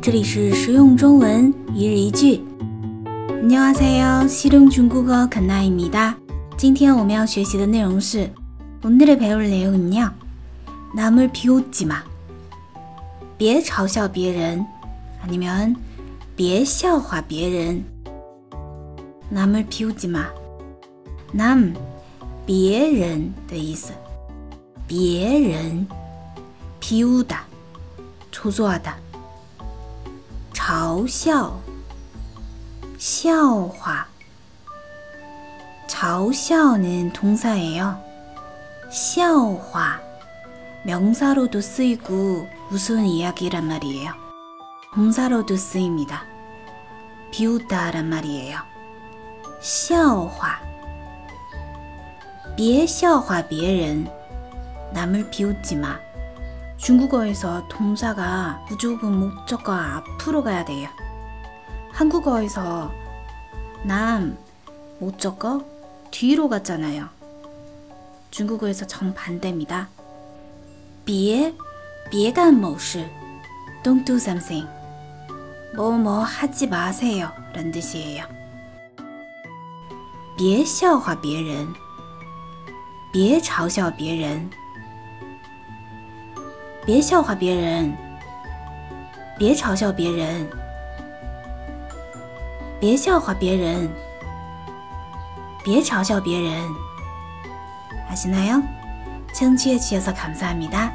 这里是实用中文一日一句。안녕하세요，실용중국어칸나입니다。今天我们要学习的内容是오늘의배울내용은요남을비웃지 마， 别嘲笑别人，아니면别笑话别人。남을비웃지 마， 남别人的意思，别人비웃다 초조하다嘲笑，笑话。嘲笑는 동사예요. 笑话 명사로도 쓰이고 우스운 이야기란 말이에요. 동사로도 쓰입니다. 비웃다란 말이에요. 笑话 别笑话别人 남을 비웃지 마. 중국어에서 동사가 무조건 목적과 앞으로 가야 돼요. 한국어에서 남 목적어 뒤로 갔잖아요. 중국어에서 정반대입니다. 别别干某事 Don't do something. 뭐뭐 하지 마세요. 라는 뜻이에요. 别笑话别人别嘲笑别人 别笑话别人，别嘲笑别人，别笑话别人，别嘲笑别人。아시나요청취해주셔서감사합니다